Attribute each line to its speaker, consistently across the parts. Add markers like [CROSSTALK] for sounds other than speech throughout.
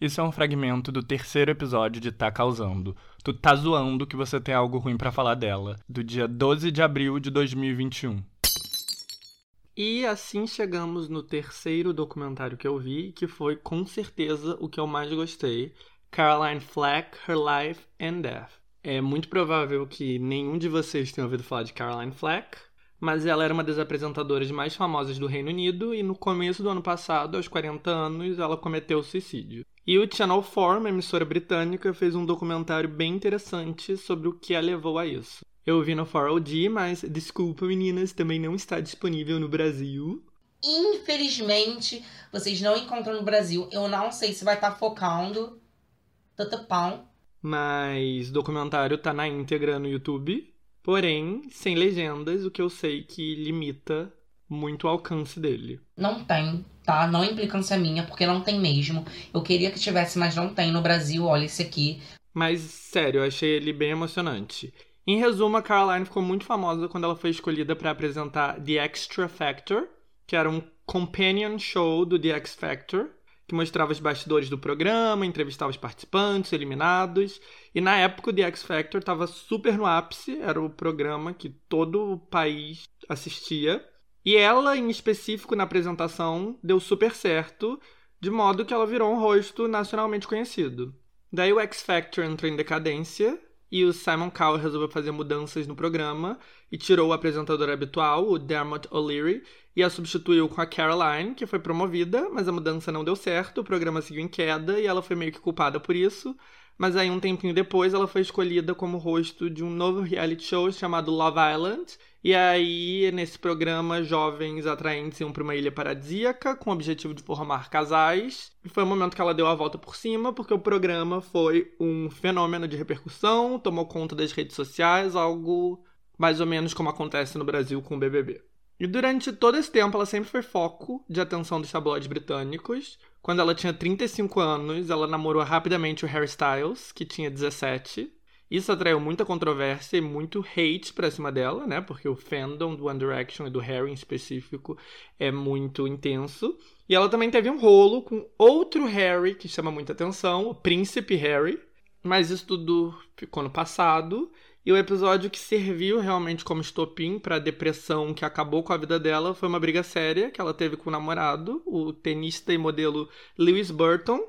Speaker 1: Isso é um fragmento do terceiro episódio de Tá Causando. Tu tá zoando que você tem algo ruim para falar dela, do dia 12 de abril de 2021. E assim chegamos no terceiro documentário que eu vi, que foi com certeza o que eu mais gostei, Caroline Flack, Her Life and Death. É muito provável que nenhum de vocês tenha ouvido falar de Caroline Flack, mas ela era uma das apresentadoras mais famosas do Reino Unido e no começo do ano passado, aos 40 anos, ela cometeu suicídio. E o Channel 4, uma emissora britânica, fez um documentário bem interessante sobre o que a levou a isso. Eu vi no 4OD, mas desculpa meninas, também não está disponível no Brasil.
Speaker 2: Infelizmente, vocês não encontram no Brasil. Eu não sei se vai estar tá focando tanto pão.
Speaker 1: Mas o documentário tá na íntegra no YouTube, porém sem legendas, o que eu sei que limita muito alcance dele.
Speaker 2: Não tem, tá? Não é implicância minha, porque não tem mesmo. Eu queria que tivesse, mas não tem no Brasil. Olha esse aqui.
Speaker 1: Mas, sério, eu achei ele bem emocionante. Em resumo, a Caroline ficou muito famosa quando ela foi escolhida para apresentar The Extra Factor, que era um companion show do The X Factor, que mostrava os bastidores do programa, entrevistava os participantes, eliminados. E na época o The X Factor estava super no ápice, era o programa que todo o país assistia. E ela, em específico, na apresentação, deu super certo, de modo que ela virou um rosto nacionalmente conhecido. Daí o X Factor entrou em decadência e o Simon Cowell resolveu fazer mudanças no programa e tirou o apresentador habitual, o Dermot O'Leary, e a substituiu com a Caroline, que foi promovida, mas a mudança não deu certo, o programa seguiu em queda e ela foi meio que culpada por isso. Mas aí, um tempinho depois, ela foi escolhida como rosto de um novo reality show chamado Love Island, e aí, nesse programa, jovens atraentes iam para uma ilha paradisíaca com o objetivo de formar casais. E foi o momento que ela deu a volta por cima, porque o programa foi um fenômeno de repercussão, tomou conta das redes sociais, algo mais ou menos como acontece no Brasil com o BBB. E durante todo esse tempo, ela sempre foi foco de atenção dos tabloides britânicos. Quando ela tinha 35 anos, ela namorou rapidamente o Harry Styles, que tinha 17. Isso atraiu muita controvérsia e muito hate pra cima dela, né? Porque o fandom do One Direction e do Harry em específico é muito intenso. E ela também teve um rolo com outro Harry que chama muita atenção, o Príncipe Harry. Mas isso tudo ficou no passado. E o episódio que serviu realmente como estopim para a depressão que acabou com a vida dela foi uma briga séria que ela teve com o namorado, o tenista e modelo Lewis Burton,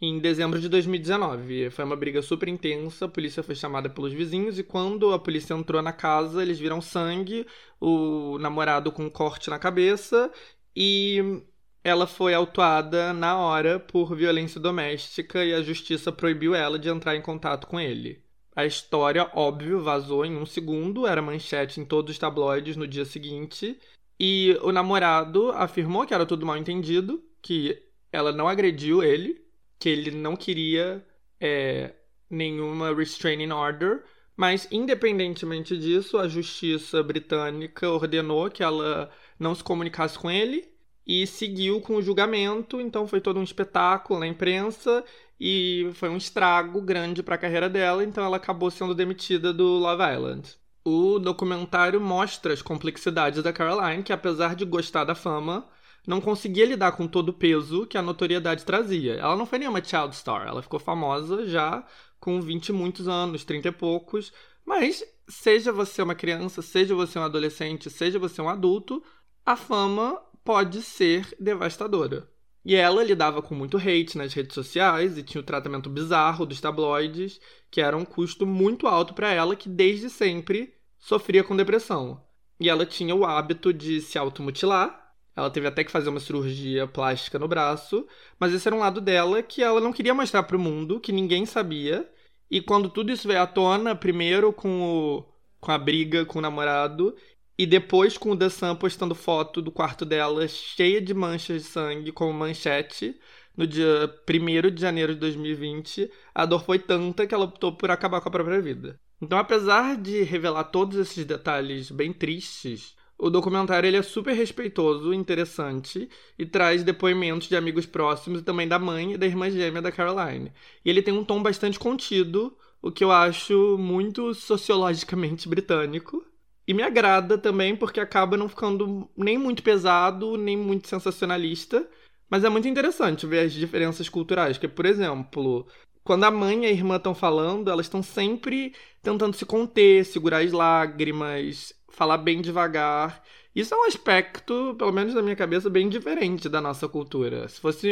Speaker 1: em dezembro de 2019. Foi uma briga super intensa, a polícia foi chamada pelos vizinhos e quando a polícia entrou na casa, eles viram sangue, o namorado com um corte na cabeça e ela foi autuada na hora por violência doméstica e a justiça proibiu ela de entrar em contato com ele. A história, óbvio, vazou em um segundo, era manchete em todos os tabloides no dia seguinte. E o namorado afirmou que era tudo mal entendido, que ela não agrediu ele, que ele não queria é, nenhuma restraining order, mas independentemente disso, a justiça britânica ordenou que ela não se comunicasse com ele e seguiu com o julgamento, então foi todo um espetáculo na imprensa e foi um estrago grande para a carreira dela, então ela acabou sendo demitida do Love Island. O documentário mostra as complexidades da Caroline, que apesar de gostar da fama, não conseguia lidar com todo o peso que a notoriedade trazia. Ela não foi nenhuma child star, ela ficou famosa já com 20 e muitos anos, 30 e poucos, mas seja você uma criança, seja você um adolescente, seja você um adulto, a fama pode ser devastadora. E ela lidava com muito hate nas redes sociais e tinha o tratamento bizarro dos tabloides, que era um custo muito alto para ela, que desde sempre sofria com depressão. E ela tinha o hábito de se automutilar, ela teve até que fazer uma cirurgia plástica no braço, mas esse era um lado dela que ela não queria mostrar para o mundo, que ninguém sabia. E quando tudo isso veio à tona, primeiro com, o, com a briga com o namorado, e depois com o The Sun postando foto do quarto dela cheia de manchas de sangue como manchete, no dia 1 de janeiro de 2020, a dor foi tanta que ela optou por acabar com a própria vida. Então, apesar de revelar todos esses detalhes bem tristes, o documentário ele é super respeitoso, interessante e traz depoimentos de amigos próximos e também da mãe e da irmã gêmea da Caroline. E ele tem um tom bastante contido, o que eu acho muito sociologicamente britânico. E me agrada também porque acaba não ficando nem muito pesado, nem muito sensacionalista, Mas é muito interessante ver as diferenças culturais, que, por exemplo, quando a mãe e a irmã estão falando, elas estão sempre tentando se conter, segurar as lágrimas, falar bem devagar. Isso é um aspecto, pelo menos na minha cabeça, bem diferente da nossa cultura. Se fosse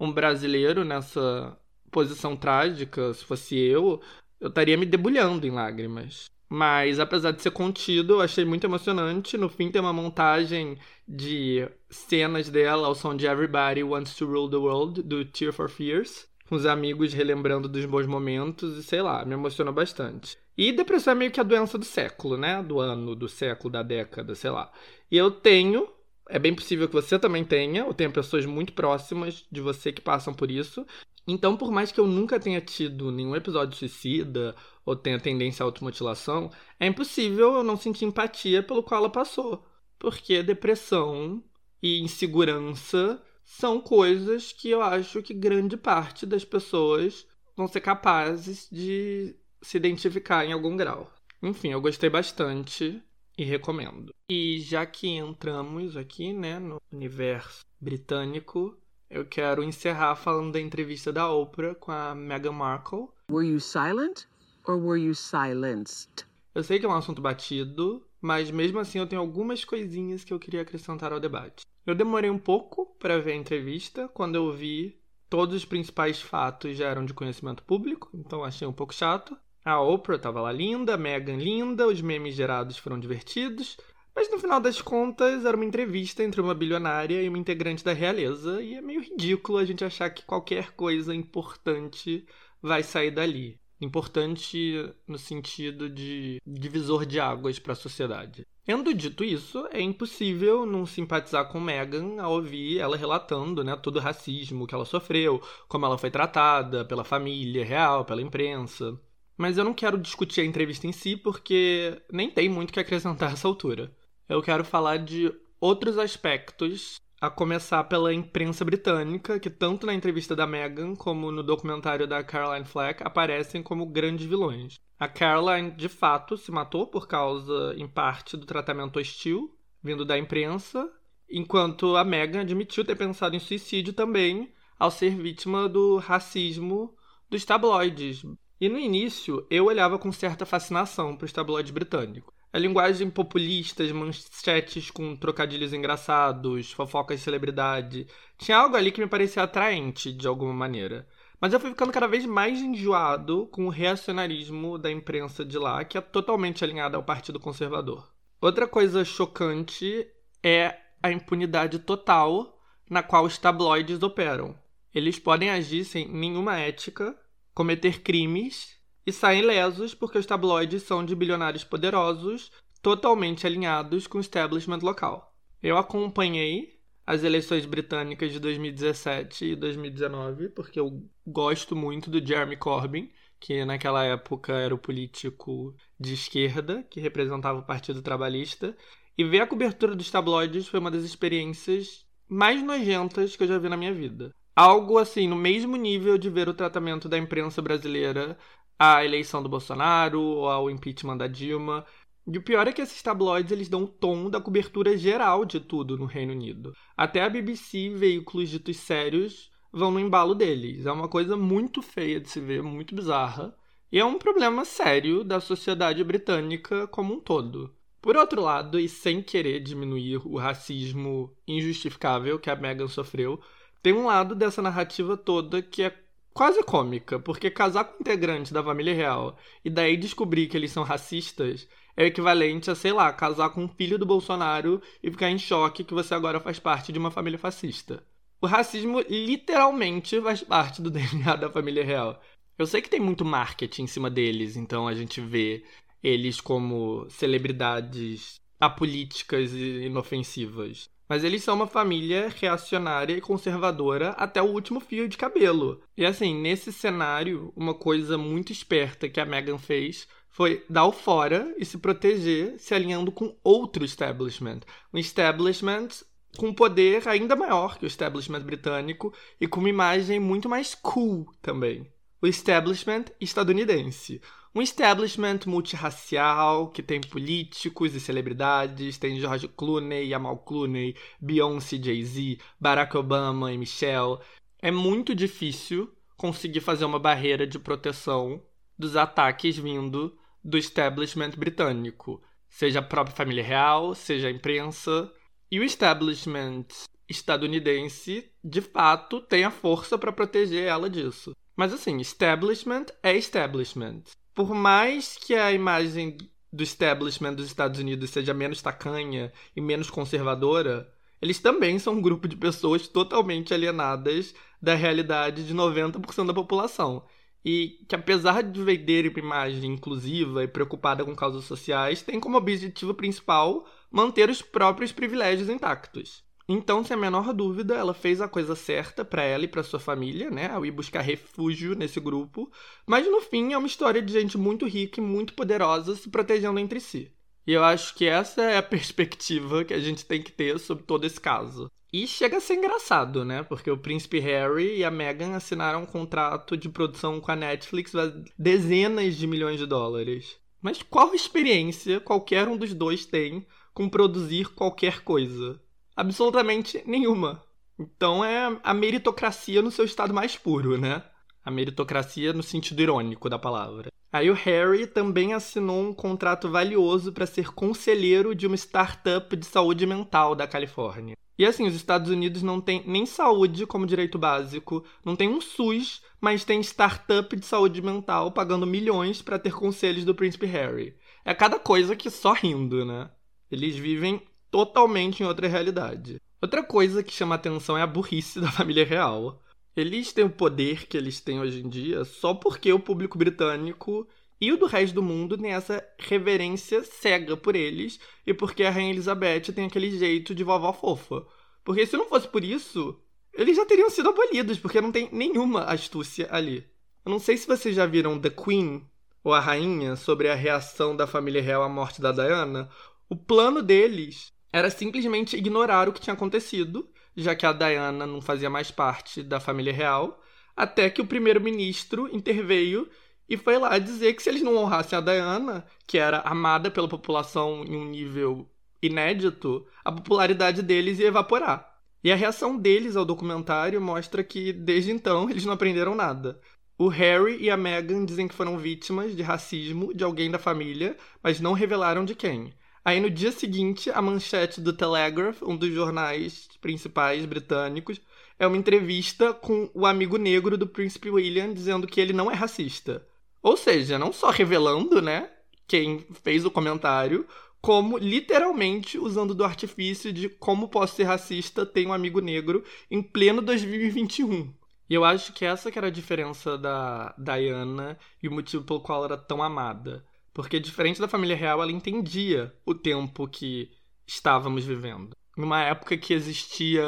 Speaker 1: um brasileiro nessa posição trágica, se fosse eu, eu estaria me debulhando em lágrimas. Mas apesar de ser contido, eu achei muito emocionante. No fim tem uma montagem de cenas dela ao som de Everybody Wants to Rule the World, do Tear for Fears, com os amigos relembrando dos bons momentos e sei lá, me emocionou bastante. E depressão é meio que a doença do século, né? Do ano, do século, da década, sei lá. E eu tenho, é bem possível que você também tenha, ou tenha pessoas muito próximas de você que passam por isso. Então, por mais que eu nunca tenha tido nenhum episódio suicida ou tenha tendência à automutilação, é impossível eu não sentir empatia pelo qual ela passou. Porque depressão e insegurança são coisas que eu acho que grande parte das pessoas vão ser capazes de se identificar em algum grau. Enfim, eu gostei bastante e recomendo. E já que entramos aqui, né, no universo britânico, eu quero encerrar falando da entrevista da Oprah com a Meghan Markle.
Speaker 3: Were you silent or were you silenced?
Speaker 1: Eu sei que é um assunto batido, mas mesmo assim eu tenho algumas coisinhas que eu queria acrescentar ao debate. Eu demorei um pouco para ver a entrevista, quando eu vi todos os principais fatos já eram de conhecimento público, então achei um pouco chato. A Oprah estava lá linda, a Meghan linda, os memes gerados foram divertidos, mas no final das contas, era uma entrevista entre uma bilionária e uma integrante da realeza, e é meio ridículo a gente achar que qualquer coisa importante vai sair dali. Importante no sentido de divisor de águas para a sociedade. Tendo dito isso, é impossível não simpatizar com Meghan ao ouvir ela relatando né, todo o racismo que ela sofreu, como ela foi tratada pela família real, pela imprensa. Mas eu não quero discutir a entrevista em si porque nem tem muito que acrescentar a essa altura eu quero falar de outros aspectos, a começar pela imprensa britânica, que tanto na entrevista da Meghan como no documentário da Caroline Fleck aparecem como grandes vilões. A Caroline, de fato, se matou por causa, em parte, do tratamento hostil vindo da imprensa, enquanto a Meghan admitiu ter pensado em suicídio também ao ser vítima do racismo dos tabloides. E no início, eu olhava com certa fascinação para os tabloides britânicos. A linguagem populista, as manchetes com trocadilhos engraçados, fofocas de celebridade. Tinha algo ali que me parecia atraente de alguma maneira. Mas eu fui ficando cada vez mais enjoado com o reacionarismo da imprensa de lá, que é totalmente alinhada ao Partido Conservador. Outra coisa chocante é a impunidade total na qual os tabloides operam. Eles podem agir sem nenhuma ética, cometer crimes e saem lesos porque os tabloides são de bilionários poderosos, totalmente alinhados com o establishment local. Eu acompanhei as eleições britânicas de 2017 e 2019 porque eu gosto muito do Jeremy Corbyn, que naquela época era o político de esquerda que representava o Partido Trabalhista, e ver a cobertura dos tabloides foi uma das experiências mais nojentas que eu já vi na minha vida. Algo assim, no mesmo nível de ver o tratamento da imprensa brasileira à eleição do Bolsonaro ao impeachment da Dilma. E o pior é que esses tabloides eles dão o tom da cobertura geral de tudo no Reino Unido. Até a BBC e veículos ditos sérios vão no embalo deles. É uma coisa muito feia de se ver, muito bizarra. E é um problema sério da sociedade britânica como um todo. Por outro lado, e sem querer diminuir o racismo injustificável que a Meghan sofreu, tem um lado dessa narrativa toda que é quase cômica, porque casar com integrantes da família real e daí descobrir que eles são racistas é o equivalente a, sei lá, casar com um filho do Bolsonaro e ficar em choque que você agora faz parte de uma família fascista. O racismo literalmente faz parte do [LAUGHS] DNA da família real. Eu sei que tem muito marketing em cima deles, então a gente vê eles como celebridades apolíticas e inofensivas. Mas eles são uma família reacionária e conservadora até o último fio de cabelo. E assim, nesse cenário, uma coisa muito esperta que a Meghan fez foi dar o fora e se proteger se alinhando com outro establishment. Um establishment com poder ainda maior que o establishment britânico e com uma imagem muito mais cool também. O establishment estadunidense. Um establishment multirracial que tem políticos e celebridades, tem George Clooney, Amal Clooney, Beyoncé, Jay-Z, Barack Obama e Michelle. É muito difícil conseguir fazer uma barreira de proteção dos ataques vindo do establishment britânico, seja a própria família real, seja a imprensa. E o establishment estadunidense, de fato, tem a força para proteger ela disso. Mas assim, establishment é establishment por mais que a imagem do establishment dos Estados Unidos seja menos tacanha e menos conservadora, eles também são um grupo de pessoas totalmente alienadas da realidade de 90% da população. E que, apesar de vender uma imagem inclusiva e preocupada com causas sociais, tem como objetivo principal manter os próprios privilégios intactos. Então, sem a menor dúvida, ela fez a coisa certa para ela e para sua família, né, ao ir buscar refúgio nesse grupo. Mas no fim é uma história de gente muito rica e muito poderosa se protegendo entre si. E eu acho que essa é a [LAUGHS] perspectiva que a gente tem que ter sobre todo esse caso. E chega a ser engraçado, né? Porque o príncipe Harry e a Meghan assinaram um contrato de produção com a Netflix a dezenas de milhões de dólares. Mas qual experiência qualquer um dos dois tem com produzir qualquer coisa? Absolutamente nenhuma. Então é a meritocracia no seu estado mais puro, né? A meritocracia no sentido irônico da palavra. Aí o Harry também assinou um contrato valioso para ser conselheiro de uma startup de saúde mental da Califórnia. E assim, os Estados Unidos não têm nem saúde como direito básico, não tem um SUS, mas tem startup de saúde mental pagando milhões para ter conselhos do príncipe Harry. É cada coisa que só rindo, né? Eles vivem totalmente em outra realidade. Outra coisa que chama atenção é a burrice [LAUGHS] da família real. Eles têm o poder que eles têm hoje em dia só porque o público britânico e o do resto do mundo tem essa reverência cega por eles e porque a Rainha Elizabeth tem aquele jeito de vovó fofa. Porque se não fosse por isso, eles já teriam sido abolidos, porque não tem nenhuma astúcia ali. Eu não sei se vocês já viram The Queen, ou a Rainha, sobre a reação da família real à morte da Diana. O plano deles era simplesmente ignorar o que tinha acontecido, já que a Diana não fazia mais parte da família real, até que o primeiro-ministro interveio e foi lá dizer que se eles não honrassem a Diana, que era amada pela população em um nível inédito, a popularidade deles ia evaporar. E a reação deles ao documentário mostra que, desde então, eles não aprenderam nada. O Harry e a Meghan dizem que foram vítimas de racismo de alguém da família, mas não revelaram de quem. Aí no dia seguinte, a manchete do Telegraph, um dos jornais principais britânicos, é uma entrevista com o amigo negro do príncipe William dizendo que ele não é racista. Ou seja, não só revelando, né, quem fez o comentário, como literalmente usando do artifício de como posso ser racista, tenho um amigo negro em pleno 2021. E eu acho que essa que era a diferença da Diana e o motivo pelo qual ela era tão amada. Porque, diferente da família real, ela entendia o tempo que estávamos vivendo. Numa época que existia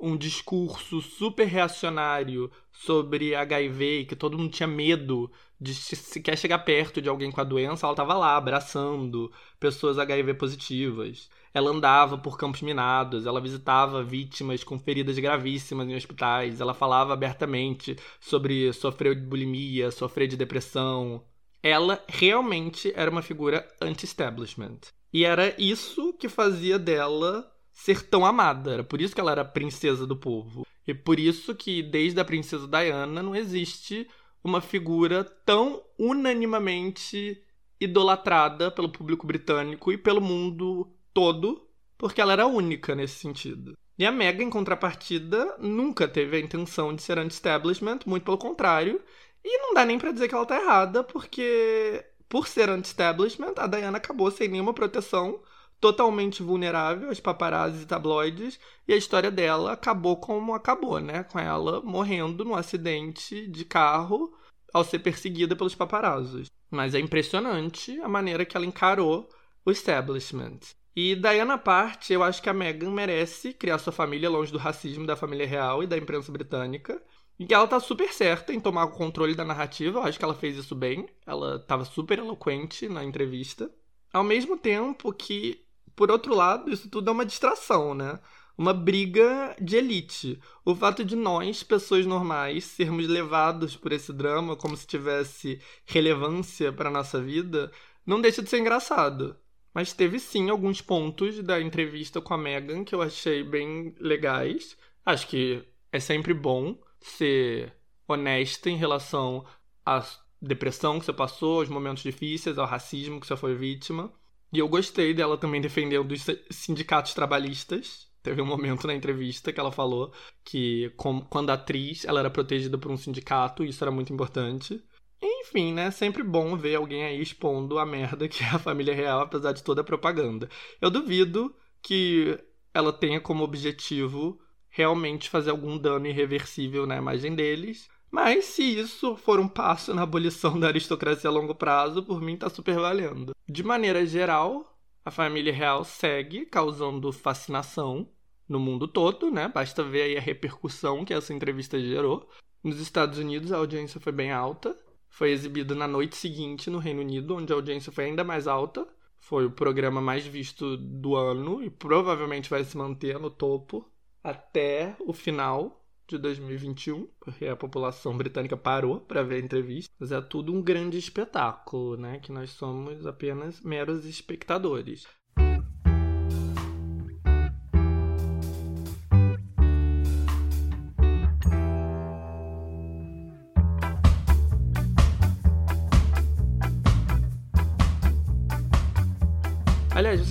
Speaker 1: um discurso super reacionário sobre HIV, que todo mundo tinha medo de se quer chegar perto de alguém com a doença, ela estava lá abraçando pessoas HIV positivas. Ela andava por campos minados, ela visitava vítimas com feridas gravíssimas em hospitais, ela falava abertamente sobre sofrer de bulimia, sofrer de depressão, ela realmente era uma figura anti-establishment. E era isso que fazia dela ser tão amada. Era por isso que ela era princesa do povo. E por isso que, desde a princesa Diana, não existe uma figura tão unanimamente idolatrada pelo público britânico e pelo mundo todo, porque ela era única nesse sentido. E a Meghan, em contrapartida, nunca teve a intenção de ser anti-establishment, muito pelo contrário, e não dá nem para dizer que ela tá errada, porque por ser anti-establishment, a Diana acabou sem nenhuma proteção, totalmente vulnerável aos paparazzi e tabloides, e a história dela acabou como acabou, né? Com ela morrendo num acidente de carro ao ser perseguida pelos paparazzos. Mas é impressionante a maneira que ela encarou o establishment. E Diana parte, eu acho que a Meghan merece criar sua família longe do racismo da família real e da imprensa britânica. E que ela tá super certa em tomar o controle da narrativa, eu acho que ela fez isso bem. Ela tava super eloquente na entrevista. Ao mesmo tempo que, por outro lado, isso tudo é uma distração, né? uma briga de elite. O fato de nós, pessoas normais, sermos levados por esse drama como se tivesse relevância para nossa vida, não deixa de ser engraçado. Mas teve sim alguns pontos da entrevista com a Megan que eu achei bem legais. Acho que é sempre bom ser honesta em relação à depressão que você passou, aos momentos difíceis, ao racismo que você foi vítima. E eu gostei dela também defendendo os sindicatos trabalhistas. Teve um momento na entrevista que ela falou que, quando atriz, ela era protegida por um sindicato, e isso era muito importante. Enfim, né? Sempre bom ver alguém aí expondo a merda que é a família real, apesar de toda a propaganda. Eu duvido que ela tenha como objetivo realmente fazer algum dano irreversível na imagem deles. Mas se isso for um passo na abolição da aristocracia a longo prazo, por mim tá super valendo. De maneira geral, a família real segue causando fascinação no mundo todo, né? Basta ver aí a repercussão que essa entrevista gerou. Nos Estados Unidos a audiência foi bem alta. Foi exibido na noite seguinte no Reino Unido, onde a audiência foi ainda mais alta. Foi o programa mais visto do ano e provavelmente vai se manter no topo até o final de 2021, porque a população britânica parou para ver a entrevista. Mas é tudo um grande espetáculo, né? Que nós somos apenas meros espectadores.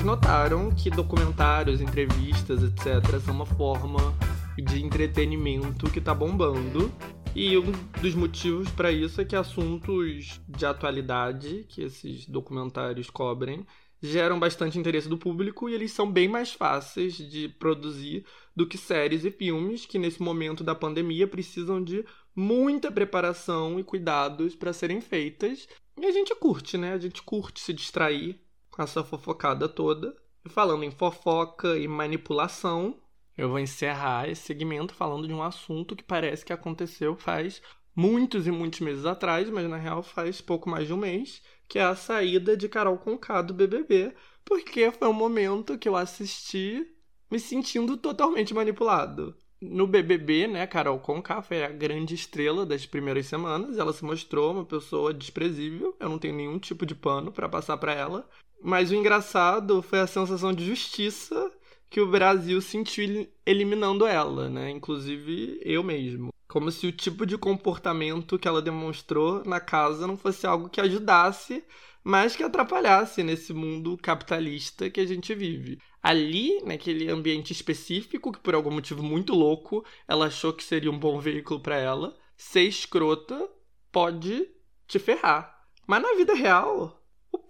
Speaker 1: Vocês notaram que documentários, entrevistas, etc., são uma forma de entretenimento que tá bombando. E um dos motivos para isso é que assuntos de atualidade que esses documentários cobrem geram bastante interesse do público e eles são bem mais fáceis de produzir do que séries e filmes que nesse momento da pandemia precisam de muita preparação e cuidados para serem feitas. E a gente curte, né? A gente curte se distrair com essa fofocada toda. E falando em fofoca e manipulação, eu vou encerrar esse segmento falando de um assunto que parece que aconteceu faz muitos e muitos meses atrás, mas na real faz pouco mais de um mês, que é a saída de Carol Conká do BBB, porque foi um momento que eu assisti me sentindo totalmente manipulado. No BBB, né, Carol Conká foi a grande estrela das primeiras semanas. Ela se mostrou uma pessoa desprezível. Eu não tenho nenhum tipo de pano para passar para ela. Mas o engraçado foi a sensação de justiça que o Brasil sentiu eliminando ela, né? Inclusive eu mesmo. Como se o tipo de comportamento que ela demonstrou na casa não fosse algo que ajudasse, mas que atrapalhasse nesse mundo capitalista que a gente vive. Ali, naquele ambiente específico, que por algum motivo muito louco, ela achou que seria um bom veículo para ela, ser escrota pode te ferrar. Mas na vida real,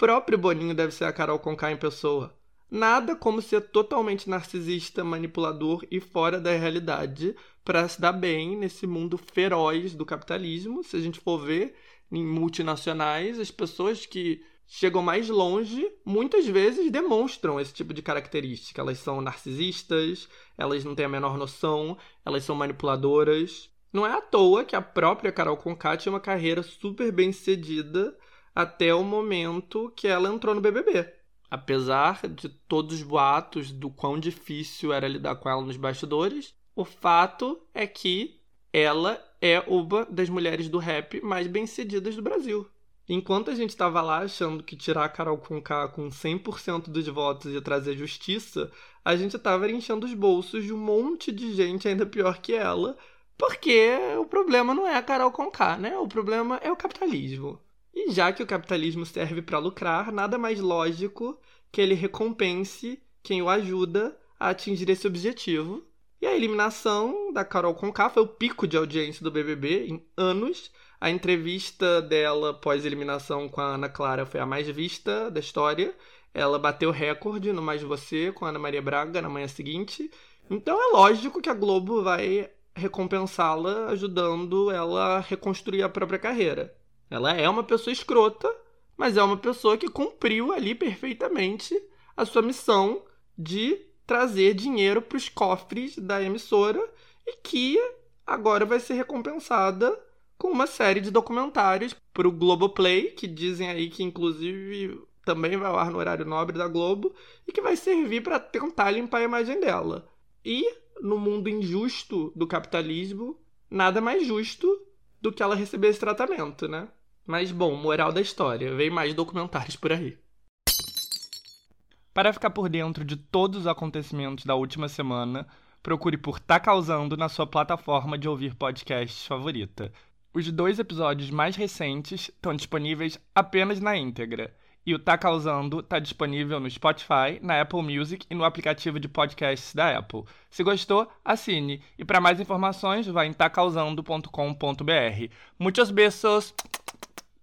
Speaker 1: próprio Boninho deve ser a Carol Conká em pessoa. Nada como ser totalmente narcisista, manipulador e fora da realidade para se dar bem nesse mundo feroz do capitalismo. Se a gente for ver em multinacionais, as pessoas que chegam mais longe muitas vezes demonstram esse tipo de característica. Elas são narcisistas, elas não têm a menor noção, elas são manipuladoras. Não é à toa que a própria Carol Conká tinha uma carreira super bem sucedida até o momento que ela entrou no BBB. Apesar de todos os boatos do quão difícil era lidar com ela nos bastidores, o fato é que ela é uma das mulheres do rap mais bem-sucedidas do Brasil. Enquanto a gente estava lá achando que tirar a Carol Conká com 100% dos votos ia trazer justiça, a gente estava enchendo os bolsos de um monte de gente ainda pior que ela, porque o problema não é a Carol Conká, né? O problema é o capitalismo. E já que o capitalismo serve para lucrar, nada mais lógico que ele recompense quem o ajuda a atingir esse objetivo. E a eliminação da Carol Conká foi o pico de audiência do BBB em anos. A entrevista dela pós-eliminação com a Ana Clara foi a mais vista da história. Ela bateu recorde no Mais Você com a Ana Maria Braga na manhã seguinte. Então é lógico que a Globo vai recompensá-la ajudando ela a reconstruir a própria carreira. Ela é uma pessoa escrota, mas é uma pessoa que cumpriu ali perfeitamente a sua missão de trazer dinheiro para os cofres da emissora e que agora vai ser recompensada com uma série de documentários para o Globoplay, que dizem aí que inclusive também vai ao ar no horário nobre da Globo e que vai servir para tentar limpar a imagem dela. E no mundo injusto do capitalismo, nada mais justo do que ela receber esse tratamento, né? Mas bom, moral da história, vem mais documentários por aí. Para ficar por dentro de todos os acontecimentos da última semana, procure por Tá Causando na sua plataforma de ouvir podcasts favorita. Os dois episódios mais recentes estão disponíveis apenas na íntegra. E o Tá Causando está disponível no Spotify, na Apple Music e no aplicativo de podcasts da Apple. Se gostou, assine. E para mais informações, vá em tacausando.com.br. Muitos beijos!